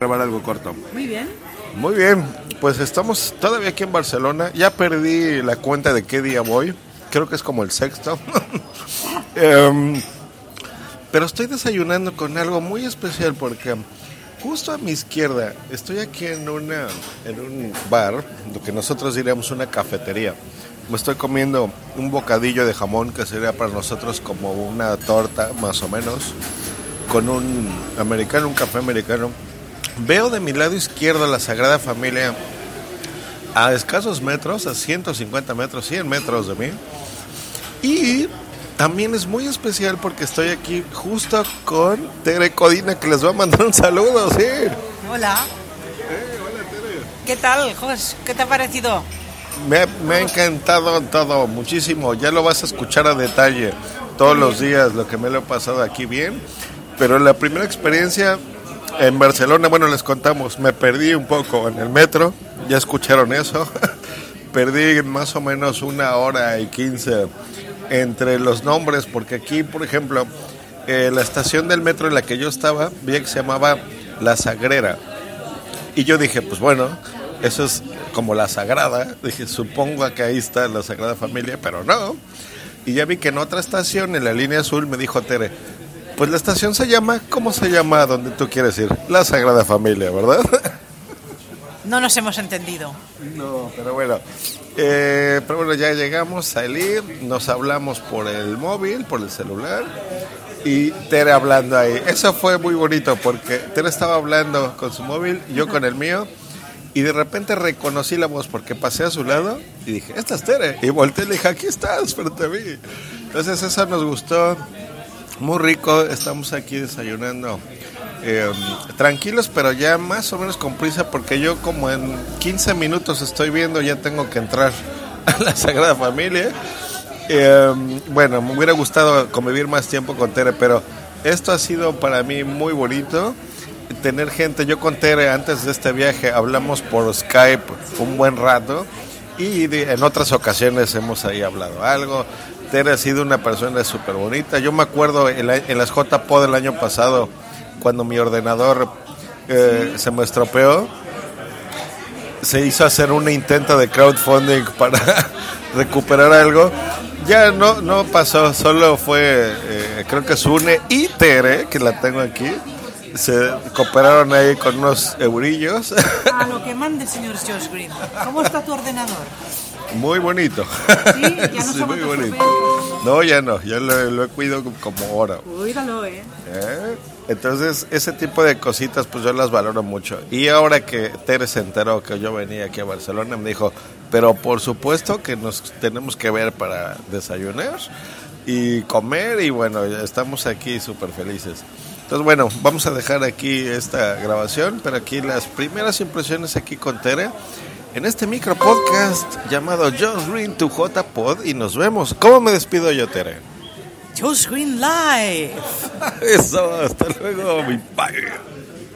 grabar algo corto. Muy bien. Muy bien, pues estamos todavía aquí en Barcelona. Ya perdí la cuenta de qué día voy. Creo que es como el sexto. Em, pero estoy desayunando con algo muy especial porque justo a mi izquierda estoy aquí en, una, en un bar, lo que nosotros diríamos una cafetería. Me estoy comiendo un bocadillo de jamón que sería para nosotros como una torta, más o menos, con un americano, un café americano. Veo de mi lado izquierdo la Sagrada Familia a escasos metros, a 150 metros, 100 metros de mí. Y también es muy especial porque estoy aquí justo con Tere Codina, que les va a mandar un saludo, sí. Hola. ¿Qué tal, Jos? ¿Qué te ha parecido? Me, me ha encantado todo, muchísimo. Ya lo vas a escuchar a detalle todos los días, lo que me lo he pasado aquí bien. Pero la primera experiencia en Barcelona, bueno, les contamos, me perdí un poco en el metro, ya escucharon eso. perdí más o menos una hora y quince entre los nombres, porque aquí, por ejemplo, eh, la estación del metro en la que yo estaba, vi que se llamaba La Sagrera. Y yo dije, pues bueno, eso es como la Sagrada. Dije, supongo que ahí está la Sagrada Familia, pero no. Y ya vi que en otra estación, en la línea azul, me dijo Tere, pues la estación se llama, ¿cómo se llama donde tú quieres ir? La Sagrada Familia, ¿verdad? No nos hemos entendido. No, pero bueno. Eh, pero bueno, ya llegamos, salir, nos hablamos por el móvil, por el celular y Tere hablando ahí. Eso fue muy bonito porque Tere estaba hablando con su móvil, yo con el mío. Y de repente reconocí la voz porque pasé a su lado y dije, esta es Tere. Y volteé y le dije, aquí estás frente a mí. Entonces eso nos gustó, muy rico. Estamos aquí desayunando eh, tranquilos, pero ya más o menos con prisa porque yo como en 15 minutos estoy viendo, ya tengo que entrar a la Sagrada Familia. Eh, bueno, me hubiera gustado convivir más tiempo con Tere, pero esto ha sido para mí muy bonito. Tener gente, yo con Tere antes de este viaje hablamos por Skype un buen rato y de- en otras ocasiones hemos ahí hablado algo. Tere ha sido una persona súper bonita. Yo me acuerdo en, la- en las JPO del año pasado, cuando mi ordenador eh, se me estropeó, se hizo hacer un intento de crowdfunding para recuperar algo. Ya no, no pasó, solo fue, eh, creo que Sune y Tere, que la tengo aquí, se cooperaron ahí con unos eurillos. A lo que mande, señor Josh Green. ¿Cómo está tu ordenador? Muy bonito. Sí, ya no Sí, muy bonito. No, ya no, ya lo, lo he cuidado como oro. Cuídalo, ¿eh? ¿eh? Entonces, ese tipo de cositas, pues yo las valoro mucho. Y ahora que Tere se enteró que yo venía aquí a Barcelona, me dijo, pero por supuesto que nos tenemos que ver para desayunar y comer y bueno, estamos aquí súper felices. Entonces, bueno, vamos a dejar aquí esta grabación, pero aquí las primeras impresiones aquí con Tere en este micro podcast llamado Josh Green to J Pod y nos vemos. ¿Cómo me despido yo, Tere? Josh Green Live. Eso, hasta luego, mi padre.